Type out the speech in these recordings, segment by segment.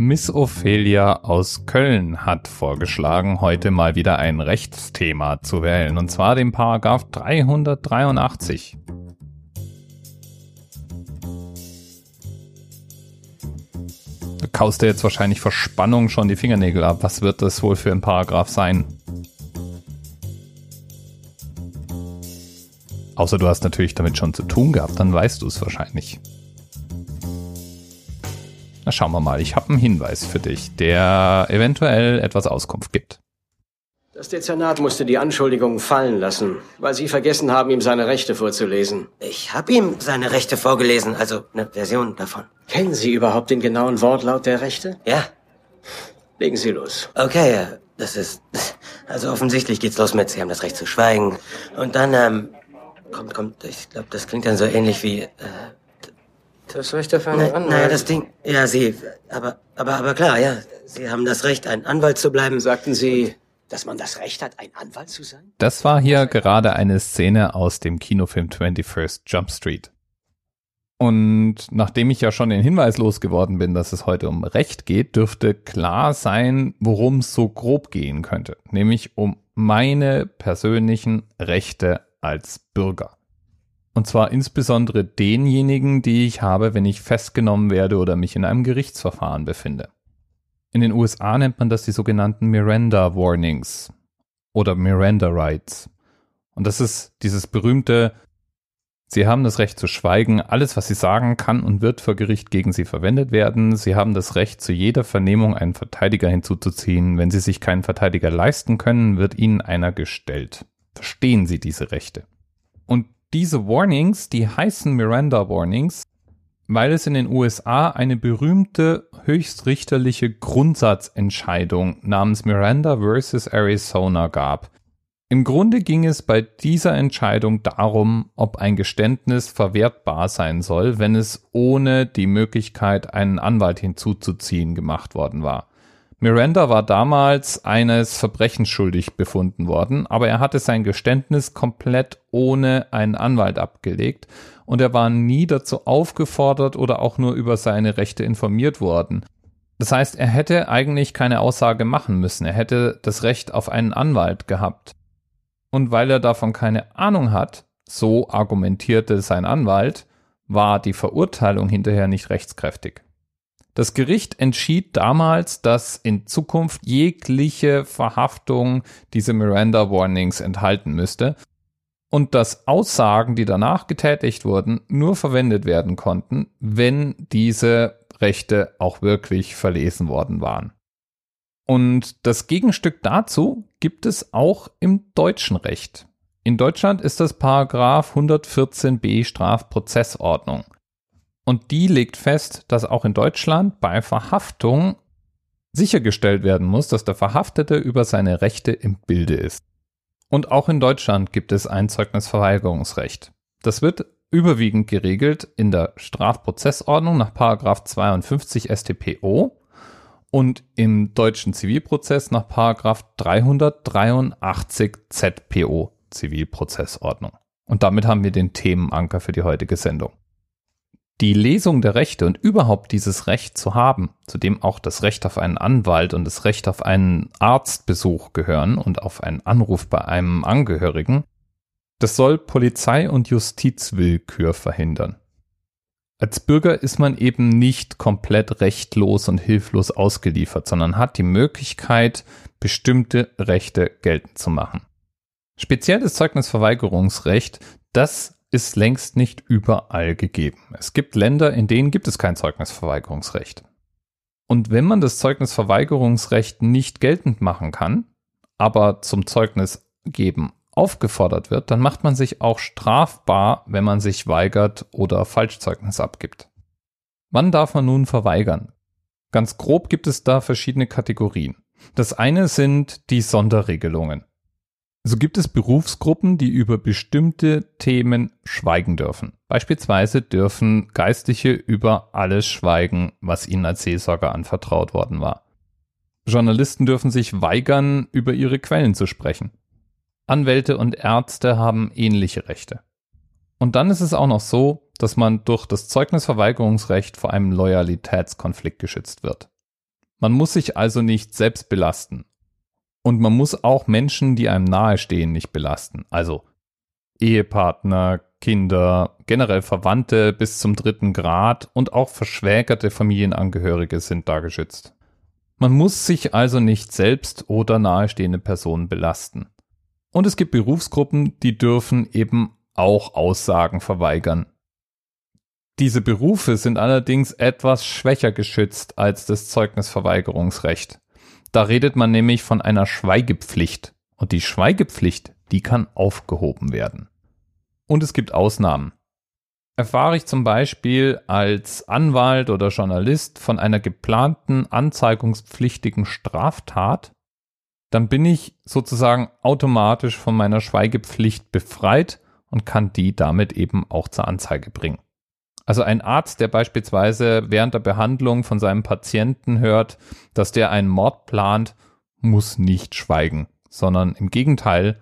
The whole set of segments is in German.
Miss Ophelia aus Köln hat vorgeschlagen, heute mal wieder ein Rechtsthema zu wählen, und zwar den Paragraph 383. Du kaust dir jetzt wahrscheinlich vor Spannung schon die Fingernägel ab. Was wird das wohl für ein Paragraph sein? Außer du hast natürlich damit schon zu tun gehabt, dann weißt du es wahrscheinlich. Na schauen wir mal, ich habe einen Hinweis für dich, der eventuell etwas Auskunft gibt. Das Dezernat musste die Anschuldigungen fallen lassen, weil Sie vergessen haben, ihm seine Rechte vorzulesen. Ich habe ihm seine Rechte vorgelesen, also eine Version davon. Kennen Sie überhaupt den genauen Wortlaut der Rechte? Ja. Legen Sie los. Okay, äh, das ist. Also offensichtlich geht's los mit, Sie haben das Recht zu schweigen. Und dann, ähm, kommt, kommt, ich glaube, das klingt dann so ähnlich wie, äh, Das Recht auf einen na, Anwalt. naja, das Ding, ja, Sie, aber, aber, aber klar, ja, Sie haben das Recht, ein Anwalt zu bleiben. Sagten Sie, dass man das Recht hat, ein Anwalt zu sein? Das war hier gerade eine Szene aus dem Kinofilm 21st Jump Street. Und nachdem ich ja schon den Hinweis losgeworden bin, dass es heute um Recht geht, dürfte klar sein, worum es so grob gehen könnte. Nämlich um meine persönlichen Rechte als Bürger. Und zwar insbesondere denjenigen, die ich habe, wenn ich festgenommen werde oder mich in einem Gerichtsverfahren befinde. In den USA nennt man das die sogenannten Miranda Warnings oder Miranda Rights. Und das ist dieses berühmte, Sie haben das Recht zu schweigen, alles, was Sie sagen, kann und wird vor Gericht gegen Sie verwendet werden. Sie haben das Recht, zu jeder Vernehmung einen Verteidiger hinzuzuziehen. Wenn Sie sich keinen Verteidiger leisten können, wird Ihnen einer gestellt. Verstehen Sie diese Rechte. Und diese Warnings, die heißen Miranda Warnings, weil es in den USA eine berühmte höchstrichterliche Grundsatzentscheidung namens Miranda versus Arizona gab. Im Grunde ging es bei dieser Entscheidung darum, ob ein Geständnis verwertbar sein soll, wenn es ohne die Möglichkeit, einen Anwalt hinzuzuziehen, gemacht worden war. Miranda war damals eines Verbrechens schuldig befunden worden, aber er hatte sein Geständnis komplett ohne einen Anwalt abgelegt und er war nie dazu aufgefordert oder auch nur über seine Rechte informiert worden. Das heißt, er hätte eigentlich keine Aussage machen müssen, er hätte das Recht auf einen Anwalt gehabt. Und weil er davon keine Ahnung hat, so argumentierte sein Anwalt, war die Verurteilung hinterher nicht rechtskräftig. Das Gericht entschied damals, dass in Zukunft jegliche Verhaftung diese Miranda Warnings enthalten müsste und dass Aussagen, die danach getätigt wurden, nur verwendet werden konnten, wenn diese Rechte auch wirklich verlesen worden waren. Und das Gegenstück dazu gibt es auch im deutschen Recht. In Deutschland ist das Paragraph 114b Strafprozessordnung. Und die legt fest, dass auch in Deutschland bei Verhaftung sichergestellt werden muss, dass der Verhaftete über seine Rechte im Bilde ist. Und auch in Deutschland gibt es ein Zeugnisverweigerungsrecht. Das wird überwiegend geregelt in der Strafprozessordnung nach 52 StPO und im deutschen Zivilprozess nach 383 ZPO Zivilprozessordnung. Und damit haben wir den Themenanker für die heutige Sendung. Die Lesung der Rechte und überhaupt dieses Recht zu haben, zu dem auch das Recht auf einen Anwalt und das Recht auf einen Arztbesuch gehören und auf einen Anruf bei einem Angehörigen, das soll Polizei und Justizwillkür verhindern. Als Bürger ist man eben nicht komplett rechtlos und hilflos ausgeliefert, sondern hat die Möglichkeit, bestimmte Rechte geltend zu machen. Speziell das Zeugnisverweigerungsrecht, das ist längst nicht überall gegeben. Es gibt Länder, in denen gibt es kein Zeugnisverweigerungsrecht. Und wenn man das Zeugnisverweigerungsrecht nicht geltend machen kann, aber zum Zeugnis geben aufgefordert wird, dann macht man sich auch strafbar, wenn man sich weigert oder Falschzeugnis abgibt. Wann darf man nun verweigern? Ganz grob gibt es da verschiedene Kategorien. Das eine sind die Sonderregelungen. So gibt es Berufsgruppen, die über bestimmte Themen schweigen dürfen. Beispielsweise dürfen Geistliche über alles schweigen, was ihnen als Seelsorger anvertraut worden war. Journalisten dürfen sich weigern, über ihre Quellen zu sprechen. Anwälte und Ärzte haben ähnliche Rechte. Und dann ist es auch noch so, dass man durch das Zeugnisverweigerungsrecht vor einem Loyalitätskonflikt geschützt wird. Man muss sich also nicht selbst belasten. Und man muss auch Menschen, die einem nahestehen, nicht belasten. Also Ehepartner, Kinder, generell Verwandte bis zum dritten Grad und auch verschwägerte Familienangehörige sind da geschützt. Man muss sich also nicht selbst oder nahestehende Personen belasten. Und es gibt Berufsgruppen, die dürfen eben auch Aussagen verweigern. Diese Berufe sind allerdings etwas schwächer geschützt als das Zeugnisverweigerungsrecht. Da redet man nämlich von einer Schweigepflicht. Und die Schweigepflicht, die kann aufgehoben werden. Und es gibt Ausnahmen. Erfahre ich zum Beispiel als Anwalt oder Journalist von einer geplanten anzeigungspflichtigen Straftat, dann bin ich sozusagen automatisch von meiner Schweigepflicht befreit und kann die damit eben auch zur Anzeige bringen. Also ein Arzt, der beispielsweise während der Behandlung von seinem Patienten hört, dass der einen Mord plant, muss nicht schweigen, sondern im Gegenteil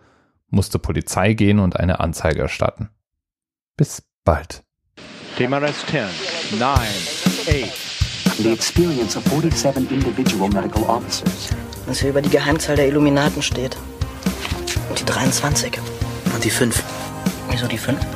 muss zur Polizei gehen und eine Anzeige erstatten. Bis bald. TMRS 10, 9, 8. The experience of 47 individual medical officers. Was hier über die Geheimzahl der Illuminaten steht. Und die 23. Und die 5. Wieso die 5?